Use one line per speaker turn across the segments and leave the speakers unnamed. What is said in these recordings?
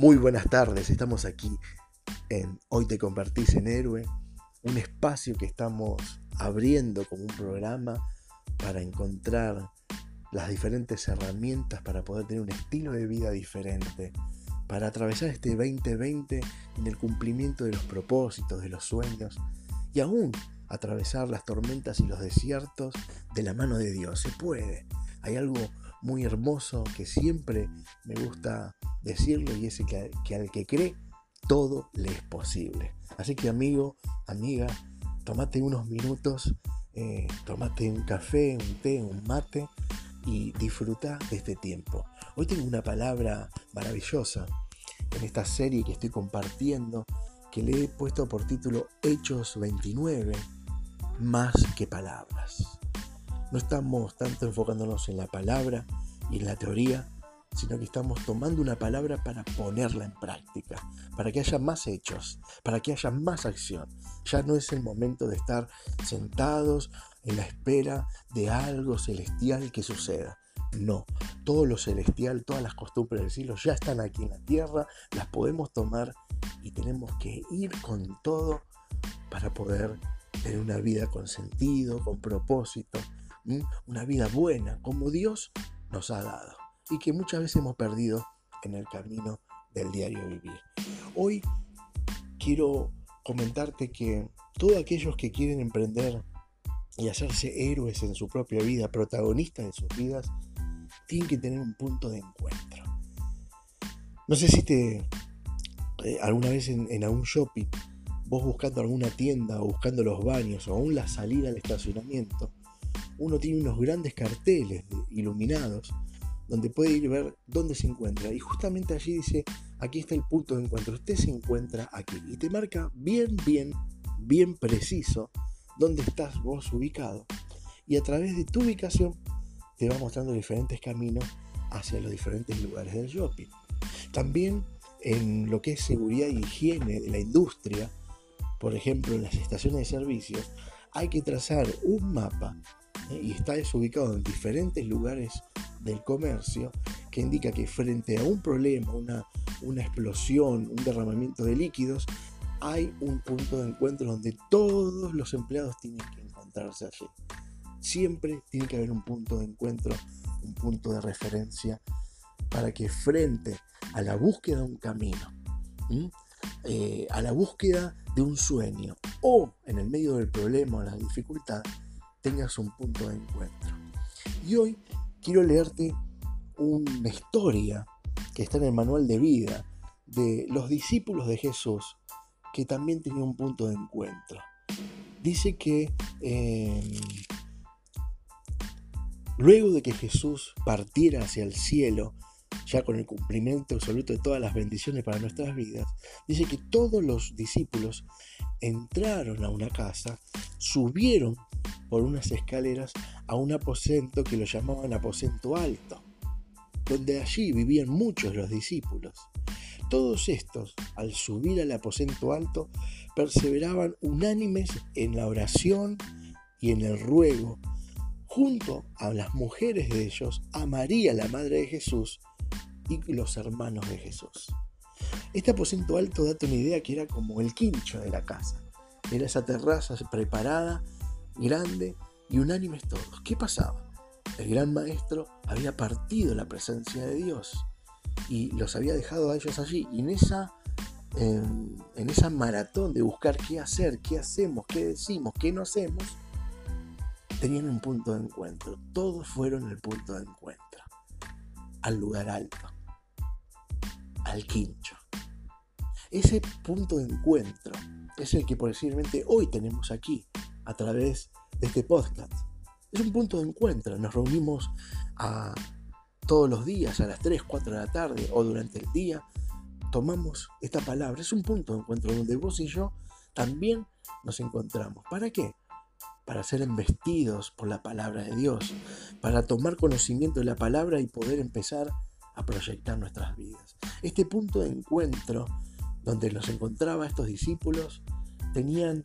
Muy buenas tardes, estamos aquí en Hoy te convertís en héroe, un espacio que estamos abriendo como un programa para encontrar las diferentes herramientas para poder tener un estilo de vida diferente, para atravesar este 2020 en el cumplimiento de los propósitos, de los sueños y aún atravesar las tormentas y los desiertos de la mano de Dios. Se puede. Hay algo muy hermoso que siempre me gusta decirlo y es que, que al que cree todo le es posible. Así que amigo, amiga, tomate unos minutos, eh, tomate un café, un té, un mate y disfruta de este tiempo. Hoy tengo una palabra maravillosa en esta serie que estoy compartiendo que le he puesto por título Hechos 29, más que palabras. No estamos tanto enfocándonos en la palabra y en la teoría, sino que estamos tomando una palabra para ponerla en práctica, para que haya más hechos, para que haya más acción. Ya no es el momento de estar sentados en la espera de algo celestial que suceda. No, todo lo celestial, todas las costumbres del cielo ya están aquí en la tierra, las podemos tomar y tenemos que ir con todo para poder tener una vida con sentido, con propósito, una vida buena, como Dios nos ha dado y que muchas veces hemos perdido en el camino del diario vivir. Hoy quiero comentarte que todos aquellos que quieren emprender y hacerse héroes en su propia vida, protagonistas de sus vidas, tienen que tener un punto de encuentro. No sé si te eh, alguna vez en, en algún shopping, vos buscando alguna tienda o buscando los baños o aún la salida al estacionamiento, uno tiene unos grandes carteles iluminados donde puede ir a ver dónde se encuentra. Y justamente allí dice, aquí está el punto de encuentro. Usted se encuentra aquí. Y te marca bien, bien, bien preciso dónde estás vos ubicado. Y a través de tu ubicación te va mostrando diferentes caminos hacia los diferentes lugares del shopping. También en lo que es seguridad y higiene de la industria, por ejemplo en las estaciones de servicios, hay que trazar un mapa. Y está desubicado en diferentes lugares del comercio que indica que frente a un problema, una, una explosión, un derramamiento de líquidos, hay un punto de encuentro donde todos los empleados tienen que encontrarse allí. Siempre tiene que haber un punto de encuentro, un punto de referencia para que frente a la búsqueda de un camino, eh, a la búsqueda de un sueño o en el medio del problema o la dificultad, tengas un punto de encuentro. Y hoy quiero leerte una historia que está en el manual de vida de los discípulos de Jesús que también tenían un punto de encuentro. Dice que em, luego de que Jesús partiera hacia el cielo, ya con el cumplimiento absoluto de todas las bendiciones para nuestras vidas, dice que todos los discípulos entraron a una casa, subieron por unas escaleras a un aposento que lo llamaban aposento alto, donde allí vivían muchos los discípulos. Todos estos, al subir al aposento alto, perseveraban unánimes en la oración y en el ruego, junto a las mujeres de ellos, a María, la Madre de Jesús, y los hermanos de Jesús. Este aposento alto, date una idea que era como el quincho de la casa. Era esa terraza preparada grande y unánimes todos. ¿Qué pasaba? El gran maestro había partido la presencia de Dios y los había dejado a ellos allí. Y en esa, en, esa maratón de buscar qué hacer, qué hacemos, qué decimos, qué no hacemos, tenían un punto de encuentro. Todos fueron el punto de encuentro. Al lugar alto. Al quincho. Ese punto de encuentro es el que posiblemente hoy tenemos aquí a través de este podcast. Es un punto de encuentro. Nos reunimos a, todos los días a las 3, 4 de la tarde o durante el día. Tomamos esta palabra. Es un punto de encuentro donde vos y yo también nos encontramos. ¿Para qué? Para ser embestidos por la palabra de Dios. Para tomar conocimiento de la palabra y poder empezar a proyectar nuestras vidas. Este punto de encuentro donde los encontraba estos discípulos tenían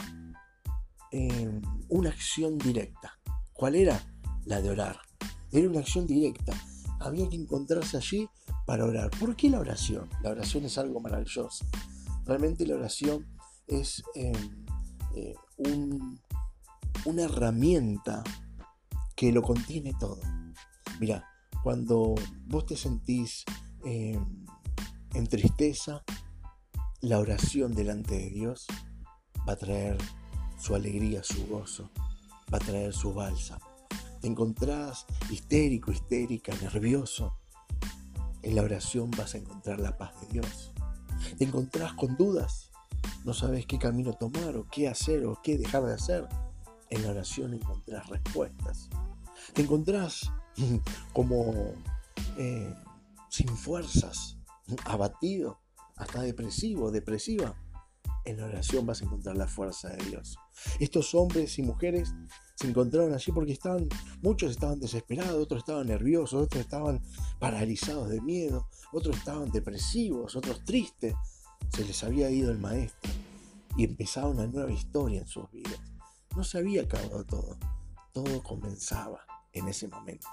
una acción directa. ¿Cuál era? La de orar. Era una acción directa. Había que encontrarse allí para orar. ¿Por qué la oración? La oración es algo maravilloso. Realmente la oración es em, eh, una herramienta que lo contiene todo. Mira, cuando vos te sentís em, en tristeza, la oración delante de Dios va a traer su alegría, su gozo, va a traer su balsa. Te encontrás histérico, histérica, nervioso. En la oración vas a encontrar la paz de Dios. Te encontrás con dudas. No sabes qué camino tomar o qué hacer o qué dejar de hacer. En la oración encontrás respuestas. Te encontrás como eh, sin fuerzas, abatido, hasta depresivo, depresiva. En la oración vas a encontrar la fuerza de Dios. Estos hombres y mujeres se encontraron allí porque estaban, muchos estaban desesperados, otros estaban nerviosos, otros estaban paralizados de miedo, otros estaban depresivos, otros tristes. Se les había ido el maestro y empezaba una nueva historia en sus vidas. No se había acabado todo, todo comenzaba en ese momento.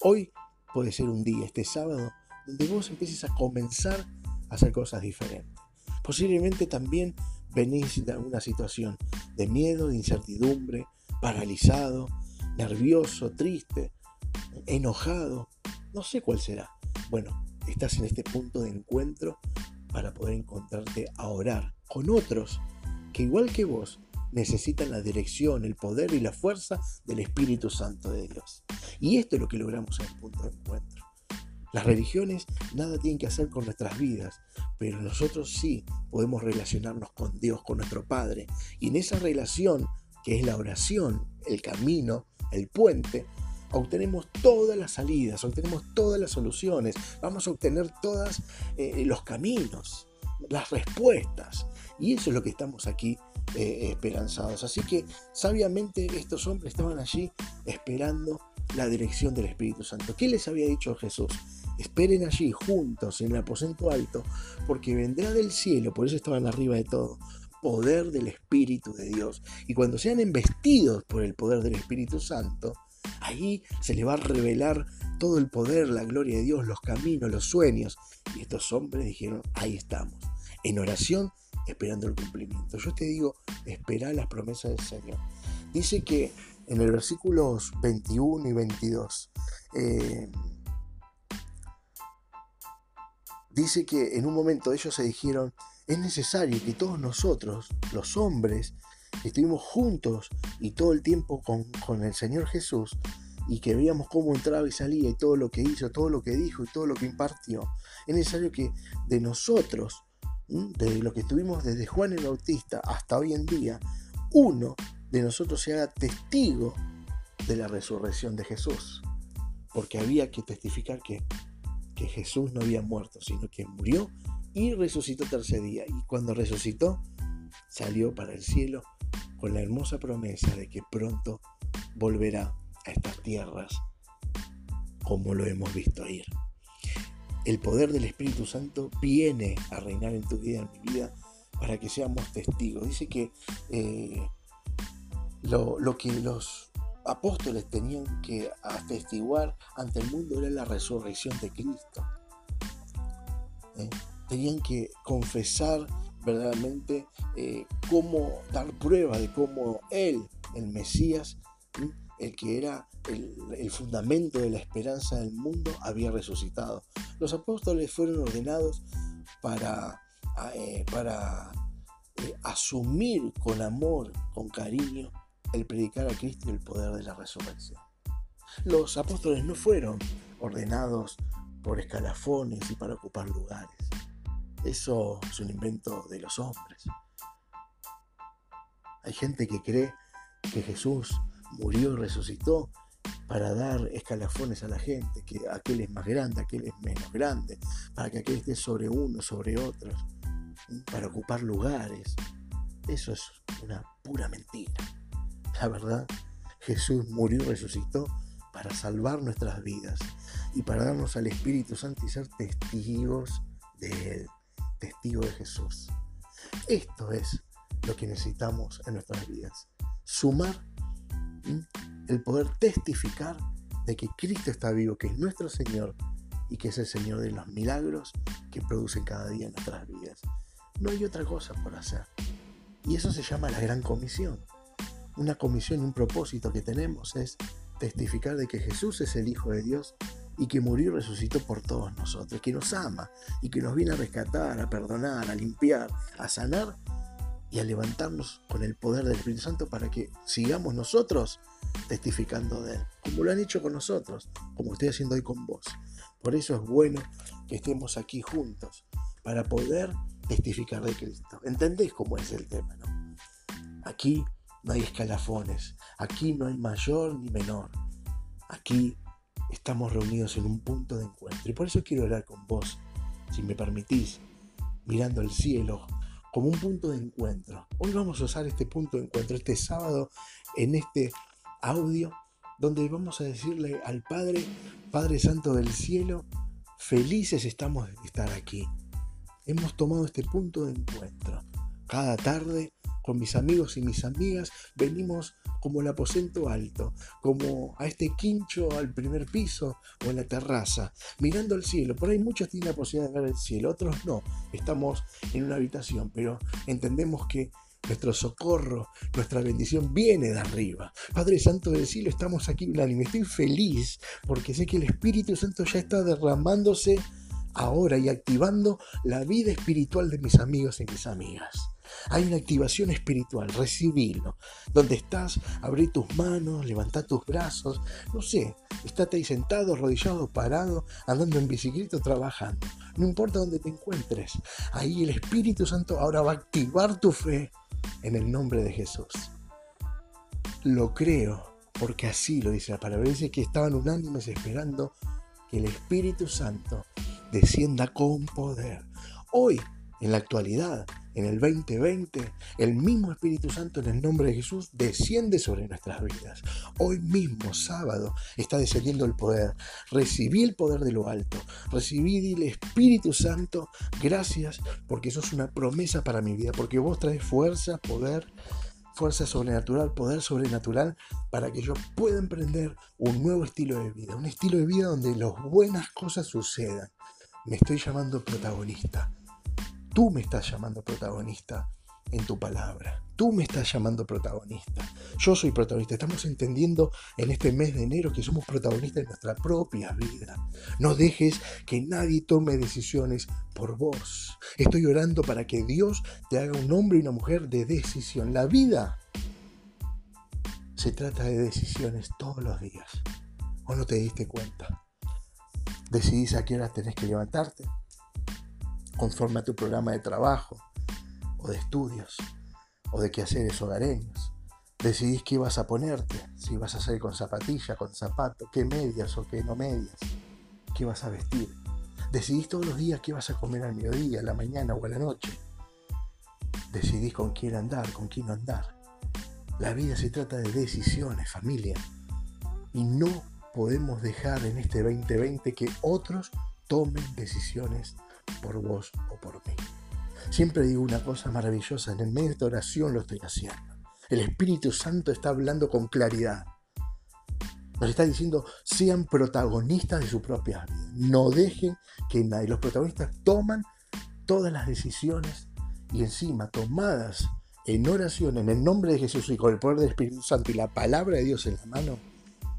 Hoy puede ser un día, este sábado, donde vos empieces a comenzar a hacer cosas diferentes. Posiblemente también venís de alguna situación de miedo, de incertidumbre, paralizado, nervioso, triste, enojado, no sé cuál será. Bueno, estás en este punto de encuentro para poder encontrarte a orar con otros que igual que vos necesitan la dirección, el poder y la fuerza del Espíritu Santo de Dios. Y esto es lo que logramos en el punto de encuentro. Las religiones nada tienen que hacer con nuestras vidas, pero nosotros sí podemos relacionarnos con Dios, con nuestro Padre. Y en esa relación que es la oración, el camino, el puente, obtenemos todas las salidas, obtenemos todas las soluciones, vamos a obtener todos eh, los caminos, las respuestas. Y eso es lo que estamos aquí eh, esperanzados. Así que sabiamente estos hombres estaban allí esperando la dirección del Espíritu Santo. ¿Qué les había dicho Jesús? Esperen allí juntos en el aposento alto, porque vendrá del cielo, por eso estaban arriba de todo, poder del Espíritu de Dios. Y cuando sean embestidos por el poder del Espíritu Santo, ahí se le va a revelar todo el poder, la gloria de Dios, los caminos, los sueños. Y estos hombres dijeron, ahí estamos, en oración, esperando el cumplimiento. Yo te digo, espera las promesas del Señor. Dice que en el versículos 21 y 22, eh, dice que en un momento ellos se dijeron, es necesario que todos nosotros, los hombres, que estuvimos juntos y todo el tiempo con, el Señor Jesús, y que veíamos cómo entraba y salía y todo lo que hizo, todo lo que dijo y todo lo que impartió, es necesario que de nosotros, de lo que estuvimos desde Juan el Bautista hasta hoy en día, uno de nosotros se haga testigo de la resurrección de Jesús. Porque había que testificar que, que Jesús no había muerto, sino que murió y resucitó tercer día. Y cuando resucitó, salió para el cielo con la hermosa promesa de que pronto volverá a estas tierras como lo hemos visto ir. El poder del Espíritu Santo viene a reinar en tu vida, en mi vida, para que seamos testigos. Dice que eh, lo, lo, que los apóstoles tenían que atestiguar ante el mundo era la resurrección de Cristo. ¿Eh? tenían que confesar verdaderamente eh, cómo dar prueba de cómo Él, el Mesías, el que era el, fundamento de la esperanza del mundo, había resucitado. Los apóstoles fueron ordenados para, eh, para asumir con amor, con cariño, el predicar a Cristo el poder de la resurrección. Los apóstoles no fueron ordenados por escalafones y para ocupar lugares. Eso es un invento de los hombres. Hay gente que cree que Jesús murió y resucitó para dar escalafones a la gente, que aquel es más grande, aquel es menos grande, para que aquel esté sobre uno, sobre otros, para ocupar lugares. Eso es una pura mentira. La verdad, Jesús murió y resucitó para salvar nuestras vidas y para darnos al Espíritu Santo y ser testigos de Él testigo de Jesús. Esto es lo que necesitamos en nuestras vidas. Sumar el poder testificar de que Cristo está vivo, que es nuestro Señor y que es el Señor de los milagros que producen cada día en nuestras vidas. No hay otra cosa por hacer. Y eso se llama la gran comisión. Una comisión y un propósito que tenemos es testificar de que Jesús es el Hijo de Dios y que murió y resucitó por todos nosotros, que nos ama y que nos viene a rescatar, a perdonar, a limpiar, a sanar y a levantarnos con el poder del Espíritu Santo para que sigamos nosotros testificando de Él, como lo han hecho con nosotros, como estoy haciendo hoy con vos. Por eso es bueno que estemos aquí juntos, para poder testificar de Cristo. ¿Entendés cómo es el tema? No? Aquí no hay escalafones, aquí no hay mayor ni menor, aquí estamos reunidos en un punto de encuentro. Y por eso quiero hablar con vos, si me permitís, mirando el cielo, como un punto de encuentro. Hoy vamos a usar este punto de encuentro, este sábado, en este audio, donde vamos a decirle al Padre, Padre Santo del Cielo, felices estamos de estar aquí. Hemos tomado este punto de encuentro. Cada tarde, con mis amigos y mis amigas, venimos como el aposento alto, como a este quincho al primer piso o en la terraza, mirando al cielo. Por ahí muchos tienen la posibilidad de ver el cielo, otros no. Estamos en una habitación, pero entendemos que nuestro socorro, nuestra bendición viene de arriba. Padre Santo del cielo, estamos aquí unánime. Estoy feliz porque sé que el Espíritu Santo ya está derramándose ahora y activando la vida espiritual de mis amigos y mis amigas. Hay una activación espiritual, recibirlo. Donde estás, abrí tus manos, levanta tus brazos, no sé, estate ahí sentado, arrodillado, parado, andando en bicicleta, trabajando. No importa dónde te encuentres, ahí el Espíritu Santo ahora va a activar tu fe en el nombre de Jesús. Lo creo, porque así lo dice la palabra. Dice que estaban unánimes esperando que el Espíritu Santo descienda con poder. Hoy, en la actualidad, en el 2020, el mismo Espíritu Santo en el nombre de Jesús desciende sobre nuestras vidas. Hoy mismo, sábado, está descendiendo el poder. Recibí el poder de lo alto. Recibí el Espíritu Santo. Gracias porque eso es una promesa para mi vida. Porque vos traes fuerza, poder, fuerza sobrenatural, poder sobrenatural para que yo pueda emprender un nuevo estilo de vida. Un estilo de vida donde las buenas cosas sucedan. Me estoy llamando protagonista Tú me estás llamando protagonista en tu palabra. Tú me estás llamando protagonista. Yo soy protagonista. Estamos entendiendo en este mes de enero que somos protagonistas de nuestra propia vida. No dejes que nadie tome decisiones por vos. Estoy orando para que Dios te haga un hombre y una mujer de decisión. La vida se trata de decisiones todos los días. ¿O no te diste cuenta? Decidís a qué hora tenés que levantarte conforme a tu programa de trabajo o de estudios o de quehaceres hogareños. Decidís qué vas a ponerte, si vas a salir con zapatilla, con zapato, qué medias o qué no medias, qué vas a vestir. Decidís todos los días qué vas a comer al mediodía, a la mañana o a la noche. Decidís con quién andar, con quién no andar. La vida se trata de decisiones, familia. Y no podemos dejar en este 2020 que otros tomen decisiones por vos o por mí. Siempre digo una cosa maravillosa, en el medio de esta oración lo estoy haciendo. El Espíritu Santo está hablando con claridad. Nos está diciendo, sean protagonistas de su propia vida. No dejen que nadie. Los protagonistas toman todas las decisiones y encima tomadas en oración en el nombre de Jesús y con el poder del Espíritu Santo y la palabra de Dios en la mano,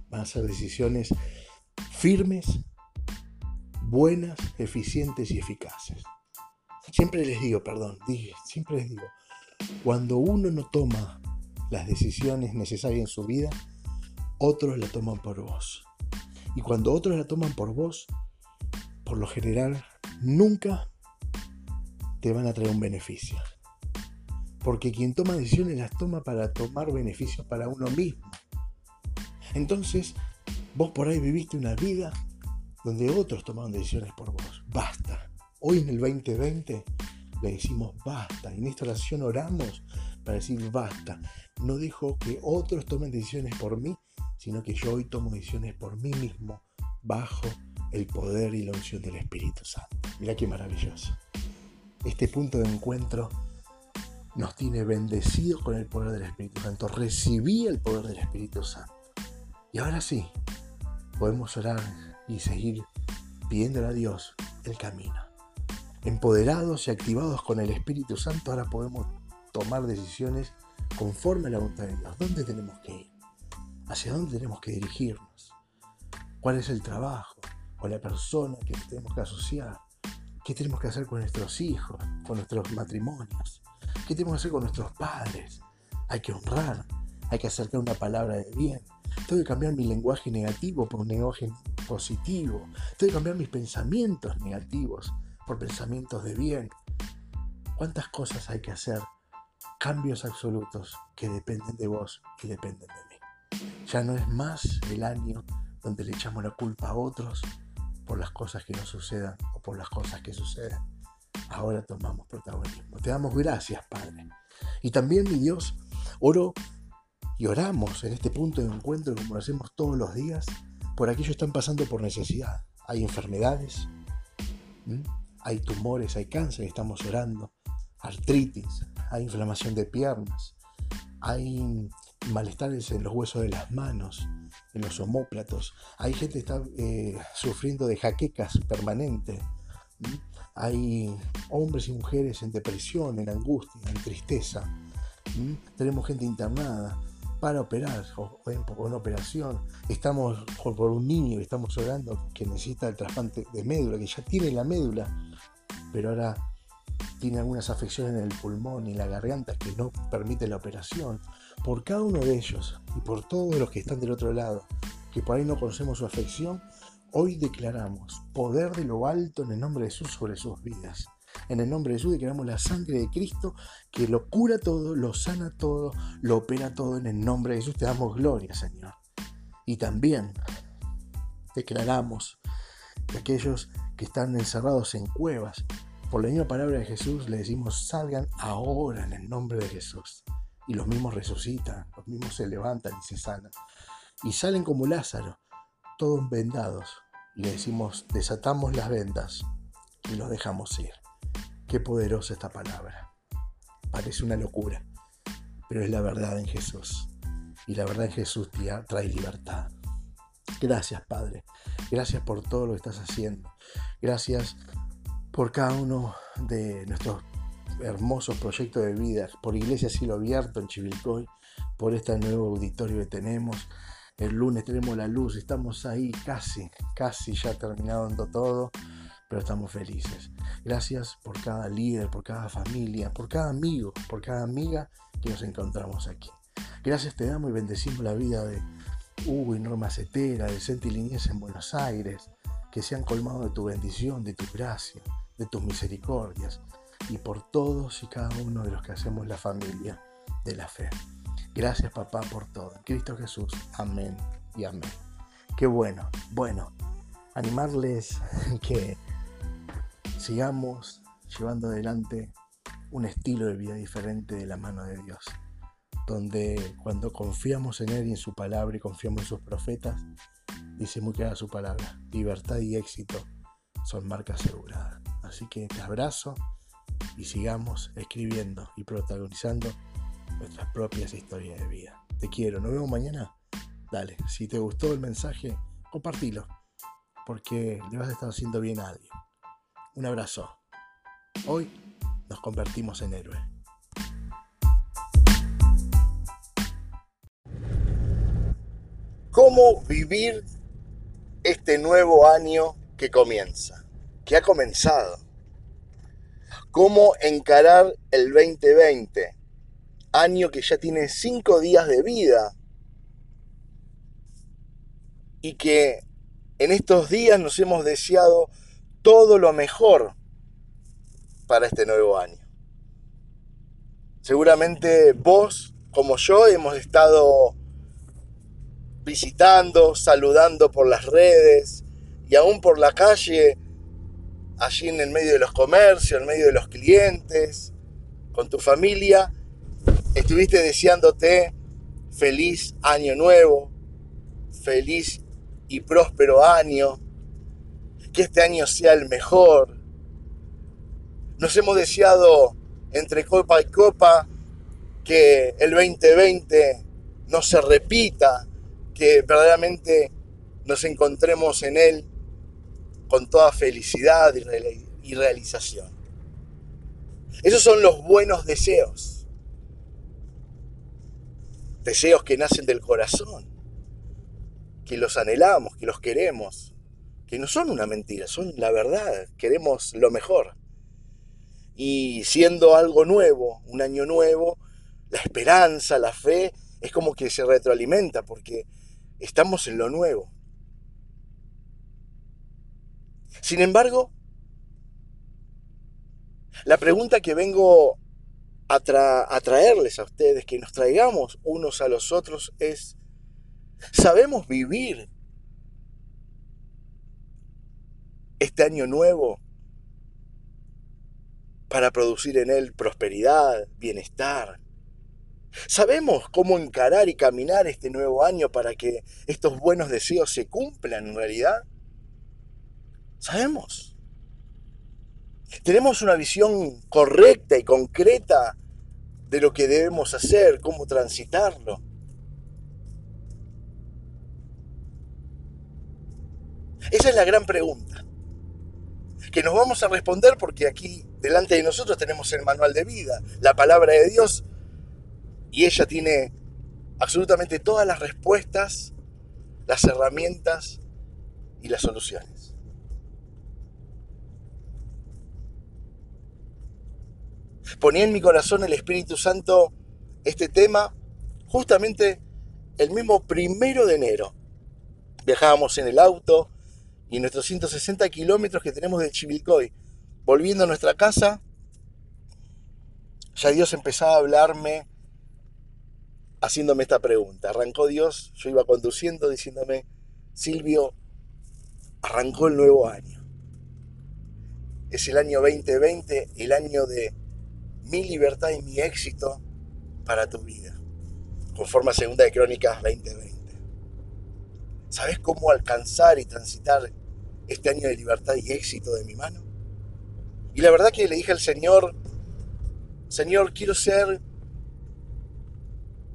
van a ser decisiones firmes buenas, eficientes y eficaces. Siempre les digo, perdón, dije, siempre les digo, cuando uno no toma las decisiones necesarias en su vida, otros la toman por vos. Y cuando otros la toman por vos, por lo general, nunca te van a traer un beneficio. Porque quien toma decisiones las toma para tomar beneficios para uno mismo. Entonces, vos por ahí viviste una vida donde otros tomaron decisiones por vos. Basta. Hoy en el 2020 le decimos basta. En esta oración oramos para decir basta. No dejo que otros tomen decisiones por mí, sino que yo hoy tomo decisiones por mí mismo bajo el poder y la unción del Espíritu Santo. Mira qué maravilloso. Este punto de encuentro nos tiene bendecidos con el poder del Espíritu Santo. Recibí el poder del Espíritu Santo. Y ahora sí, podemos orar y seguir pidiéndole a Dios el camino. Empoderados y activados con el Espíritu Santo, ahora podemos tomar decisiones conforme a la voluntad de Dios. ¿Dónde tenemos que ir? ¿Hacia dónde tenemos que dirigirnos? ¿Cuál es el trabajo o la persona que tenemos que asociar? ¿Qué tenemos que hacer con nuestros hijos, con nuestros matrimonios? ¿Qué tenemos que hacer con nuestros padres? Hay que honrar, hay que acercar una palabra de bien. Tengo que cambiar mi lenguaje negativo por un lenguaje positivo. Tengo que cambiar mis pensamientos negativos por pensamientos de bien. ¿Cuántas cosas hay que hacer? Cambios absolutos que dependen de vos y dependen de mí. Ya no es más el año donde le echamos la culpa a otros por las cosas que nos sucedan o por las cosas que suceden. Ahora tomamos protagonismo. Te damos gracias, Padre. Y también, mi Dios, oro y oramos en este punto de encuentro, como lo hacemos todos los días, por aquellos que están pasando por necesidad. Hay enfermedades, hay tumores, hay cáncer, estamos orando, artritis, hay inflamación de piernas, hay malestares en los huesos de las manos, en los homóplatos, hay gente que está eh, sufriendo de jaquecas permanentes, hay hombres y mujeres en depresión, en angustia, en tristeza, tenemos gente internada, para operar o, en, una operación. Estamos por, un niño estamos orando que necesita el trasplante de médula, que ya tiene la médula, pero ahora tiene algunas afecciones en el pulmón y la garganta que no permiten la operación. Por cada uno de ellos y por todos los que están del otro lado, que por ahí no conocemos su afección, hoy declaramos poder de lo alto en el nombre de Jesús sobre sus vidas. En el nombre de Jesús declaramos la sangre de Cristo que lo cura todo, lo sana todo, lo opera todo. En el nombre de Jesús te damos gloria, Señor. Y también declaramos que aquellos que están encerrados en cuevas, por la misma palabra de Jesús, le decimos salgan ahora en el nombre de Jesús. Y los mismos resucitan, los mismos se levantan y se sanan. Y salen como Lázaro, todos vendados. Y le decimos, desatamos las vendas y los dejamos ir. Qué poderosa esta palabra. Parece una locura, pero es la verdad en Jesús. Y la verdad en Jesús trae libertad. Gracias, Padre. Gracias por todo lo que estás haciendo. Gracias por cada uno de nuestros hermosos proyectos de vida, por Iglesia Cielo Abierto en Chivilcoy, por este nuevo auditorio que tenemos. El lunes tenemos la luz, estamos ahí casi, casi ya terminando todo pero estamos felices. Gracias por cada líder, por cada familia, por cada amigo, por cada amiga que nos encontramos aquí. Gracias te damos y bendecimos la vida de Hugo y Norma Cetera, de Senti en Buenos Aires, que se han colmado de tu bendición, de tu gracia, de tus misericordias, y por todos y cada uno de los que hacemos la familia de la fe. Gracias papá por todo. Cristo Jesús. Amén y amén. Qué bueno. Bueno, animarles que sigamos llevando adelante un estilo de vida diferente de la mano de Dios, donde cuando confiamos en Él y en su palabra y confiamos en sus profetas, dice muy clara su palabra, libertad y éxito son marcas aseguradas. Así que te abrazo y sigamos escribiendo y protagonizando nuestras propias historias de vida. Te quiero, nos vemos mañana. Dale, si te gustó el mensaje, compartilo, porque le vas a estar haciendo bien a alguien. Un abrazo. Hoy nos convertimos en héroes. ¿Cómo vivir este nuevo año que comienza? Que ha comenzado. ¿Cómo encarar el 2020? Año que ya tiene cinco días de vida y que en estos días nos hemos deseado todo lo mejor para este nuevo año. Seguramente vos, como yo, hemos estado visitando, saludando por las redes y aún por la calle, allí en el medio de los comercios, en medio de los clientes, con tu familia, estuviste deseándote feliz año nuevo, feliz y próspero año, que este año sea el mejor. Nos hemos deseado entre copa y copa que el 2020 no se repita, que verdaderamente nos encontremos en él con toda felicidad y realización. Esos son los buenos deseos. Deseos que nacen del corazón, que los anhelamos, que los queremos, que no son una mentira, son la verdad, queremos lo mejor. Y siendo algo nuevo, un año nuevo, la esperanza, la fe, es como que se retroalimenta porque estamos en lo nuevo. Sin embargo, la pregunta que vengo a, traerles a ustedes, que nos traigamos unos a los otros, es, ¿sabemos vivir este año nuevo para producir en él prosperidad, bienestar? ¿Sabemos cómo encarar y caminar este nuevo año para que estos buenos deseos se cumplan en realidad? ¿Sabemos? tenemos una visión correcta y concreta de lo que debemos hacer, cómo transitarlo. Esa es la gran pregunta, que nos vamos a responder porque aquí delante de nosotros tenemos el manual de vida, la palabra de Dios, y ella tiene absolutamente todas las respuestas, las herramientas y las soluciones. ponía en mi corazón el Espíritu Santo este tema justamente el mismo primero de enero. Viajábamos en el auto y nuestros 160 kilómetros que tenemos de Chivilcoy, volviendo a nuestra casa, ya Dios empezaba a hablarme haciéndome esta pregunta. Arrancó Dios, yo iba conduciendo diciéndome, Silvio, arrancó el nuevo año. Es el año 2020, el año de mi libertad y mi éxito para tu vida, conforme a Segunda de Crónicas 2020. ¿Sabes cómo alcanzar y transitar este año de libertad y éxito de mi mano? Y la verdad que le dije al Señor, Señor, quiero ser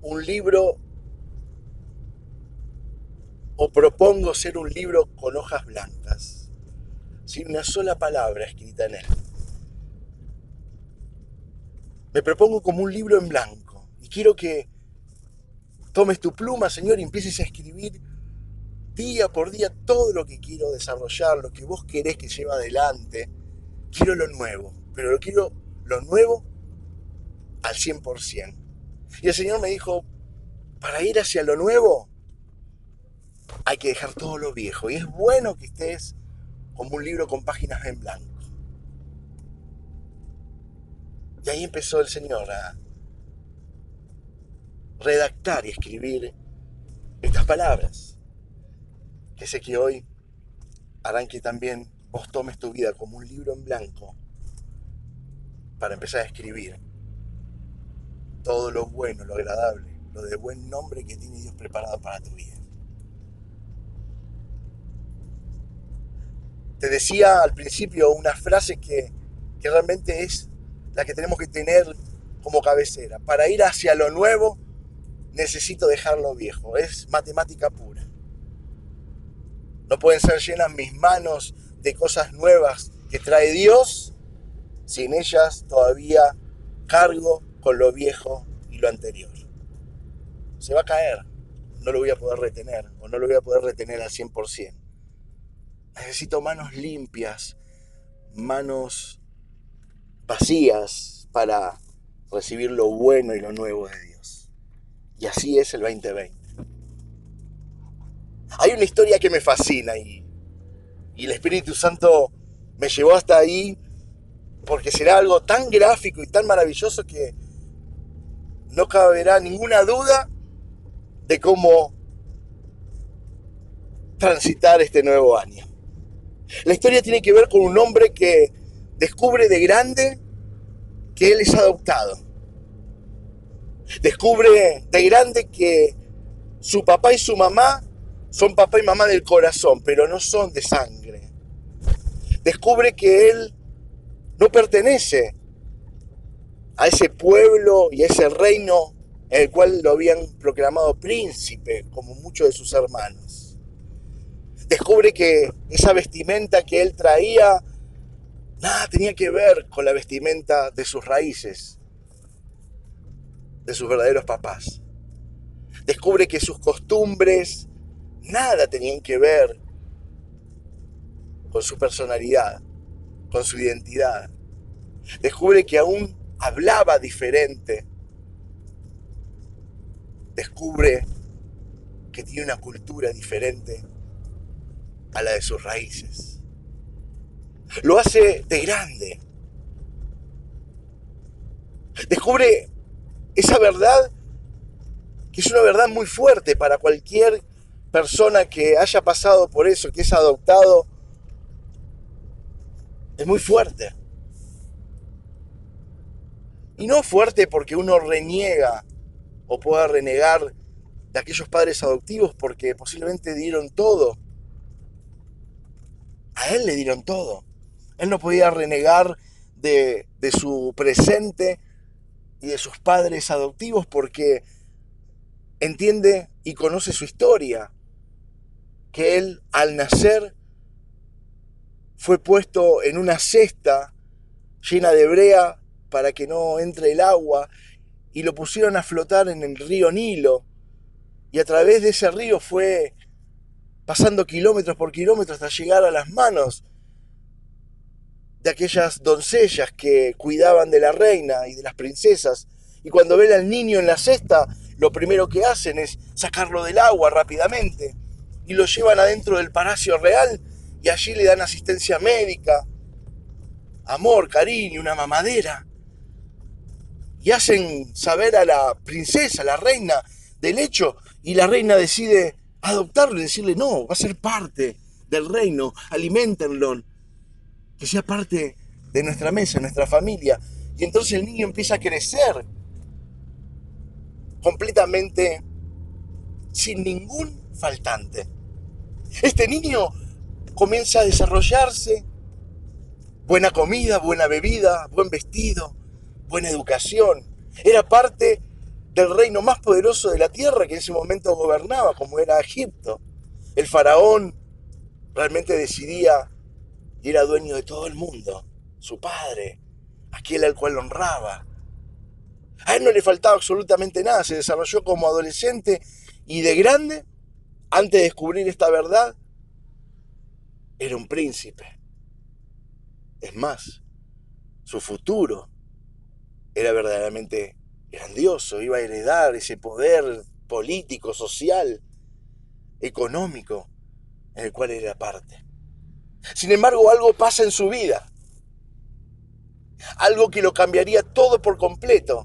un libro o propongo ser un libro con hojas blancas, sin una sola palabra escrita en él me propongo como un libro en blanco y quiero que tomes tu pluma, Señor, y empieces a escribir día por día todo lo que quiero desarrollar, lo que vos querés que lleve adelante. Quiero lo nuevo, pero lo quiero lo nuevo al 100%. Y el Señor me dijo, para ir hacia lo nuevo hay que dejar todo lo viejo. Y es bueno que estés como un libro con páginas en blanco. Y ahí empezó el Señor a redactar y escribir estas palabras, que sé que hoy harán que también vos tomes tu vida como un libro en blanco para empezar a escribir todo lo bueno, lo agradable, lo de buen nombre que tiene Dios preparado para tu vida. Te decía al principio una frase que, que realmente es la que tenemos que tener como cabecera. Para ir hacia lo nuevo necesito dejar lo viejo. Es matemática pura. No pueden ser llenas mis manos de cosas nuevas que trae Dios sin ellas todavía cargo con lo viejo y lo anterior. Se va a caer, no lo voy a poder retener o no lo voy a poder retener al 100%. Necesito manos limpias, manos vacías para recibir lo bueno y lo nuevo de Dios. Y así es el 2020. Hay una historia que me fascina y, y el Espíritu Santo me llevó hasta ahí porque será algo tan gráfico y tan maravilloso que no caberá ninguna duda de cómo transitar este nuevo año. La historia tiene que ver con un hombre que descubre de grande que él es adoptado. Descubre de grande que su papá y su mamá son papá y mamá del corazón, pero no son de sangre. Descubre que él no pertenece a ese pueblo y a ese reino en el cual lo habían proclamado príncipe, como muchos de sus hermanos. Descubre que esa vestimenta que él traía, nada tenía que ver con la vestimenta de sus raíces, de sus verdaderos papás. Descubre que sus costumbres nada tenían que ver con su personalidad, con su identidad. Descubre que aún hablaba diferente. Descubre que tiene una cultura diferente a la de sus raíces. Lo hace de grande. Descubre esa verdad que es una verdad muy fuerte para cualquier persona que haya pasado por eso, que es adoptado. Es muy fuerte. Y no fuerte porque uno reniega o pueda renegar de aquellos padres adoptivos porque posiblemente dieron todo. A él le dieron todo. Él no podía renegar de, de su presente y de sus padres adoptivos porque entiende y conoce su historia. Que él al nacer fue puesto en una cesta llena de brea para que no entre el agua y lo pusieron a flotar en el río Nilo y a través de ese río fue pasando kilómetros por kilómetros hasta llegar a las manos de aquellas doncellas que cuidaban de la reina y de las princesas. Y cuando ven al niño en la cesta, lo primero que hacen es sacarlo del agua rápidamente y lo llevan adentro del palacio real y allí le dan asistencia médica, amor, cariño, una mamadera y hacen saber a la princesa, a la reina, del hecho, y la reina decide adoptarlo y decirle, no, va a ser parte del reino, alimentenlo, que sea parte de nuestra mesa, nuestra familia. Y entonces el niño empieza a crecer completamente sin ningún faltante. Este niño comienza a desarrollarse, buena comida, buena bebida, buen vestido, buena educación. Era parte del reino más poderoso de la tierra que en ese momento gobernaba, como era Egipto. El faraón realmente decidía y era dueño de todo el mundo, su padre, aquel al cual honraba. A él no le faltaba absolutamente nada, se desarrolló como adolescente y de grande, antes de descubrir esta verdad, era un príncipe. Es más, su futuro era verdaderamente grandioso, iba a heredar ese poder político, social, económico, en el cual era parte. Sin embargo, algo pasa en su vida, algo que lo cambiaría todo por completo,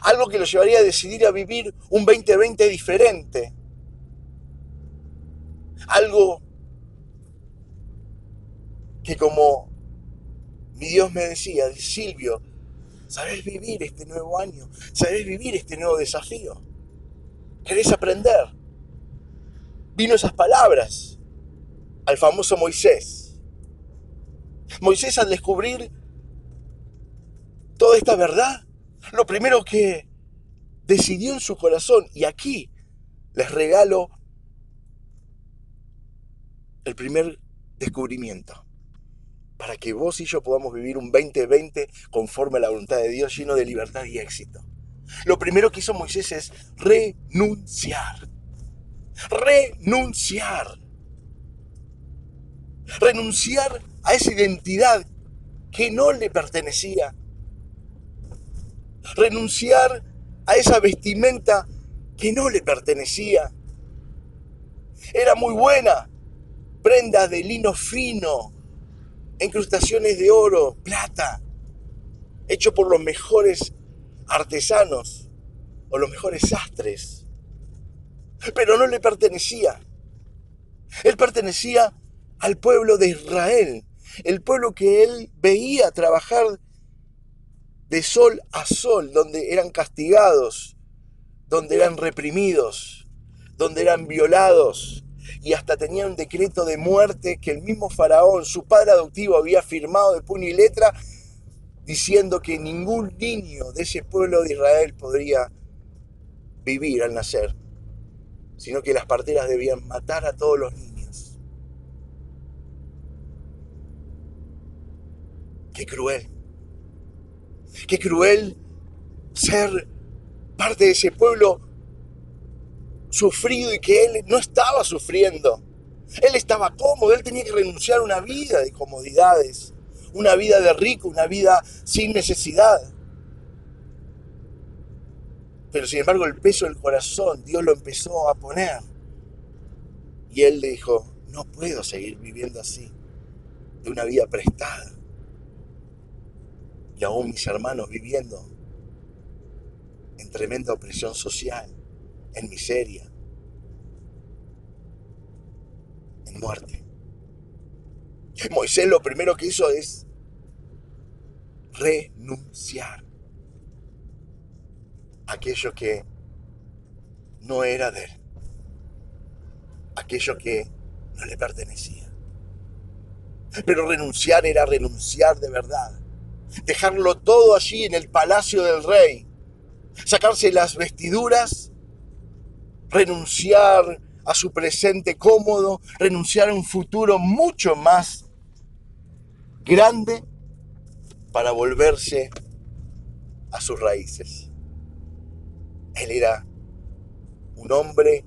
algo que lo llevaría a decidir a vivir un 2020 diferente, algo que como mi Dios me decía, Silvio, ¿sabés vivir este nuevo año? ¿Sabés vivir este nuevo desafío? ¿Querés aprender? Vino esas palabras al famoso Moisés. Moisés al descubrir toda esta verdad, lo primero que decidió en su corazón, y aquí les regalo el primer descubrimiento para que vos y yo podamos vivir un 2020 conforme a la voluntad de Dios, lleno de libertad y éxito. Lo primero que hizo Moisés es renunciar. Renunciar. Renunciar a esa identidad que no le pertenecía. Renunciar a esa vestimenta que no le pertenecía. Era muy buena, prenda de lino fino, incrustaciones de oro, plata, hecho por los mejores artesanos o los mejores sastres. Pero no le pertenecía. Él pertenecía al pueblo de Israel, el pueblo que él veía trabajar de sol a sol, donde eran castigados, donde eran reprimidos, donde eran violados, y hasta tenía un decreto de muerte que el mismo faraón, su padre adoptivo, había firmado de puño y letra, diciendo que ningún niño de ese pueblo de Israel podría vivir al nacer sino que las parteras debían matar a todos los niños. Qué cruel. Qué cruel ser parte de ese pueblo sufrido y que él no estaba sufriendo. Él estaba cómodo, él tenía que renunciar a una vida de comodidades, una vida de rico, una vida sin necesidad. Pero sin embargo el peso del corazón Dios lo empezó a poner. Y él le dijo, no puedo seguir viviendo así, de una vida prestada. Y aún mis hermanos viviendo en tremenda opresión social, en miseria, en muerte. Moisés lo primero que hizo es renunciar a aquello que no era de él, aquello que no le pertenecía. Pero renunciar era renunciar de verdad, dejarlo todo allí en el palacio del rey, sacarse las vestiduras, renunciar a su presente cómodo, renunciar a un futuro mucho más grande para volverse a sus raíces. Él era un hombre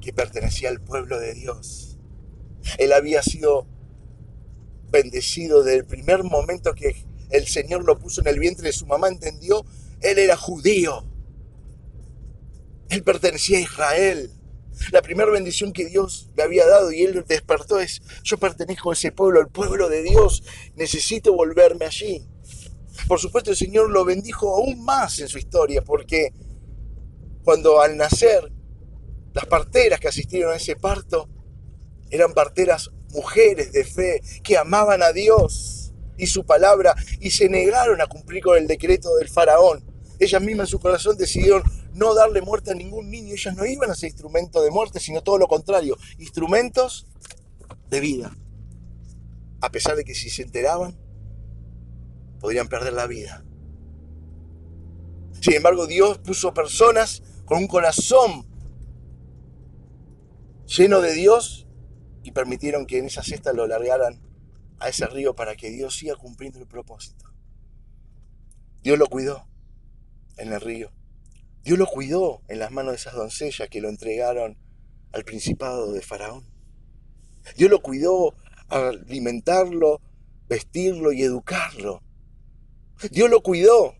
que pertenecía al pueblo de Dios. Él había sido bendecido desde el primer momento que el Señor lo puso en el vientre de su mamá, entendió, él era judío. Él pertenecía a Israel. La primera bendición que Dios le había dado y él despertó es, yo pertenezco a ese pueblo, al pueblo de Dios, necesito volverme allí. Por supuesto el Señor lo bendijo aún más en su historia, porque cuando al nacer las parteras que asistieron a ese parto eran parteras mujeres de fe que amaban a Dios y su palabra y se negaron a cumplir con el decreto del faraón. Ellas mismas en su corazón decidieron no darle muerte a ningún niño. Ellas no iban a ser instrumentos de muerte, sino todo lo contrario, instrumentos de vida. A pesar de que si se enteraban, podrían perder la vida. Sin embargo, Dios puso personas con un corazón lleno de Dios y permitieron que en esa cesta lo largaran a ese río para que Dios siga cumpliendo el propósito. Dios lo cuidó en el río. Dios lo cuidó en las manos de esas doncellas que lo entregaron al principado de Faraón. Dios lo cuidó al alimentarlo, vestirlo y educarlo. Dios lo cuidó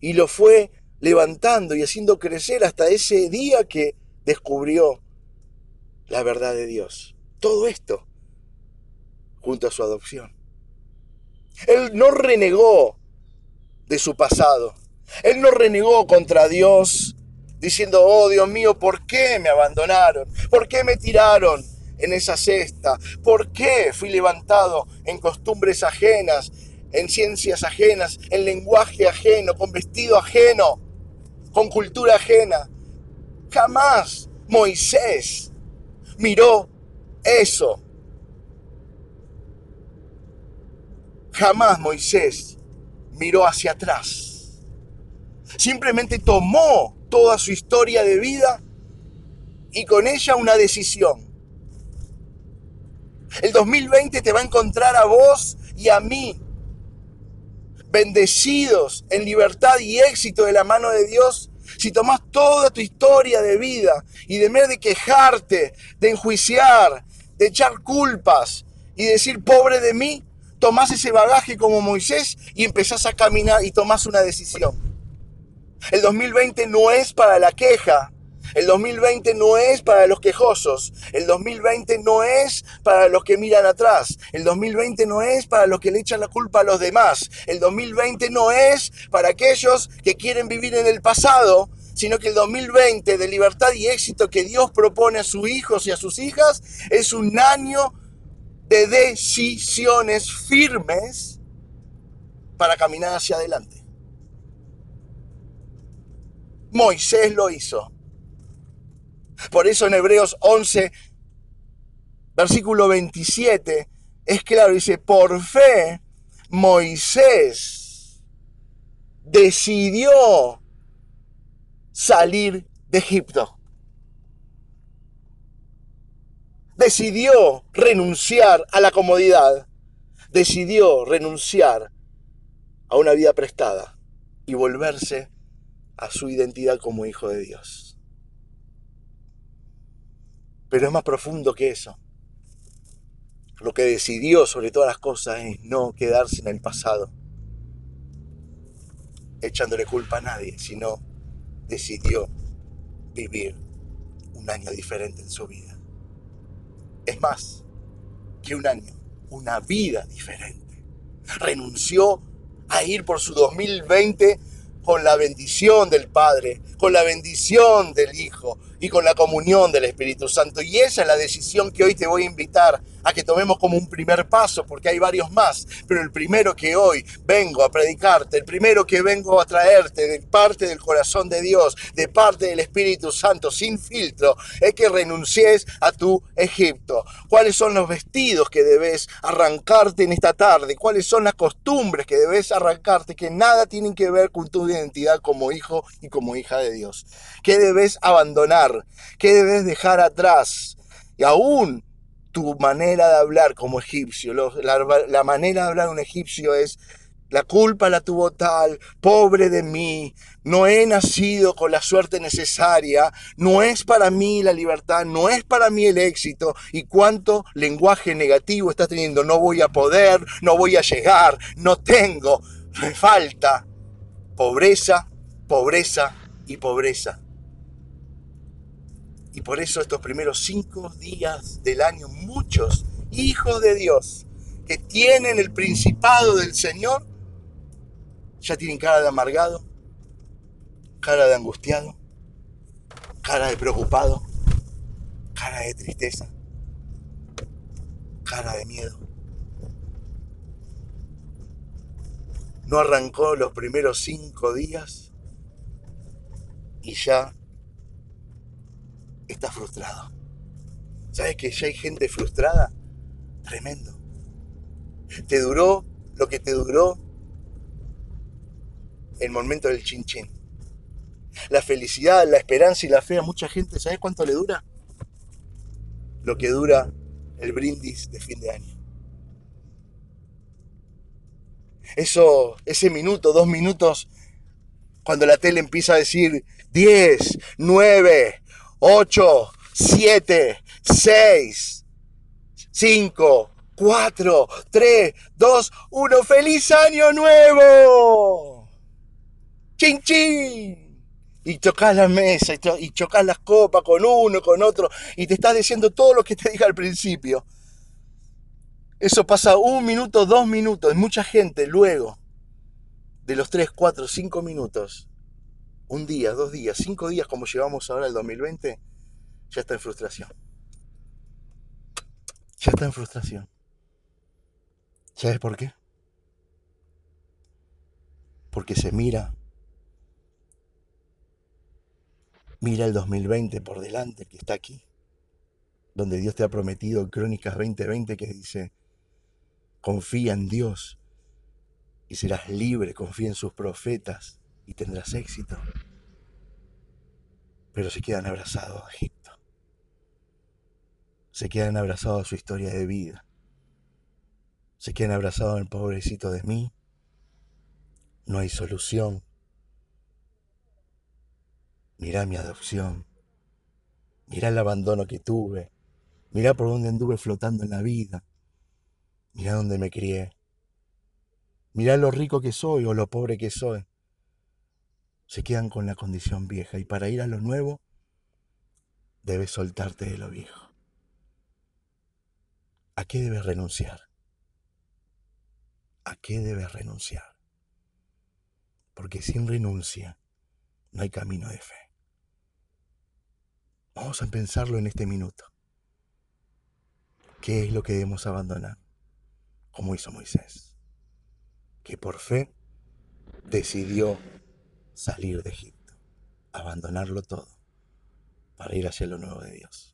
y lo fue levantando y haciendo crecer hasta ese día que descubrió la verdad de Dios. Todo esto junto a su adopción. Él no renegó de su pasado. Él no renegó contra Dios diciendo, oh Dios mío, ¿por qué me abandonaron? ¿Por qué me tiraron en esa cesta? ¿Por qué fui levantado en costumbres ajenas, en ciencias ajenas, en lenguaje ajeno, con vestido ajeno, con cultura ajena? Jamás Moisés miró eso. Jamás Moisés miró hacia atrás Simplemente tomó toda su historia de vida y con ella una decisión. El 2020 te va a encontrar a vos y a mí, bendecidos en libertad y éxito de la mano de Dios, si tomás toda tu historia de vida y de vez de quejarte, de enjuiciar, de echar culpas y decir pobre de mí, tomás ese bagaje como Moisés y empezás a caminar y tomás una decisión. El 2020 no es para la queja. El 2020 no es para los quejosos. El 2020 no es para los que miran atrás. El 2020 no es para los que le echan la culpa a los demás. El 2020 no es para aquellos que quieren vivir en el pasado, sino que el 2020 de libertad y éxito que Dios propone a sus hijos y a sus hijas es un año de decisiones firmes para caminar hacia adelante. Moisés lo hizo. Por eso en Hebreos 11, versículo 27, es claro, dice, por fe Moisés decidió salir de Egipto. decidió renunciar a la comodidad, decidió renunciar a una vida prestada y volverse a su identidad como hijo de Dios. Pero es más profundo que eso. Lo que decidió sobre todas las cosas es no quedarse en el pasado, echándole culpa a nadie, sino decidió vivir un año diferente en su vida. Es más que un año, una vida diferente. Renunció a ir por su 2020 con la bendición del Padre, con la bendición del Hijo y con la comunión del Espíritu Santo. Y esa es la decisión que hoy te voy a invitar a que tomemos como un primer paso, porque hay varios más, pero el primero que hoy vengo a predicarte, el primero que vengo a traerte de parte del corazón de Dios, de parte del Espíritu Santo, sin filtro, es que renuncies a tu Egipto. ¿Cuáles son los vestidos que debes arrancarte en esta tarde? ¿Cuáles son las costumbres que debes arrancarte que nada tienen que ver con tu identidad como hijo y como hija de Dios? ¿Qué debes abandonar? ¿Qué debes dejar atrás? Y aún tu manera de hablar como egipcio. La, manera de hablar un egipcio es, la culpa la tuvo tal, pobre de mí, no he nacido con la suerte necesaria, no es para mí la libertad, no es para mí el éxito. Y cuánto lenguaje negativo estás teniendo, no voy a poder, no voy a llegar, no tengo, me falta. Pobreza, pobreza y pobreza. Y por eso estos primeros cinco días del año, muchos hijos de Dios que tienen el principado del Señor, ya tienen cara de amargado, cara de angustiado, cara de preocupado, cara de tristeza, cara de miedo. No arrancó los primeros cinco días y ya está frustrado. ¿Sabes que ya hay gente frustrada? Tremendo. Te duró lo que te duró el momento del chin chin. La felicidad, la esperanza y la fe a mucha gente, ¿sabes cuánto le dura? Lo que dura el brindis de fin de año. Eso, ese minuto, dos minutos, cuando la tele empieza a decir 10, 9, 8, 7, 6, 5, 4, 3, 2, 1. ¡Feliz año nuevo! ¡Chin, chin! Y chocas la mesa y chocas las copas con uno, con otro, y te estás diciendo todo lo que te dije al principio. Eso pasa un minuto, dos minutos. Y mucha gente luego de los 3, 4, 5 minutos un día, dos días, cinco días como llevamos ahora el 2020, ya está en frustración. Ya está en frustración. ¿Sabes por qué? Porque se mira, mira el 2020 por delante que está aquí, donde Dios te ha prometido Crónicas 2020 que dice, confía en Dios y serás libre, confía en sus profetas y tendrás éxito. Pero se quedan abrazados a Egipto. Se quedan abrazados a su historia de vida. Se quedan abrazados al pobrecito de mí. No hay solución. Mirá mi adopción. Mirá el abandono que tuve. Mirá por dónde anduve flotando en la vida. Mirá dónde me crié. Mirá lo rico que soy o lo pobre que soy se quedan con la condición vieja y para ir a lo nuevo debes soltarte de lo viejo. ¿A qué debes renunciar? ¿A qué debes renunciar? Porque sin renuncia no hay camino de fe. Vamos a pensarlo en este minuto. ¿Qué es lo que debemos abandonar? Como hizo Moisés, que por fe decidió salir de Egipto, abandonarlo todo para ir hacia lo nuevo de Dios.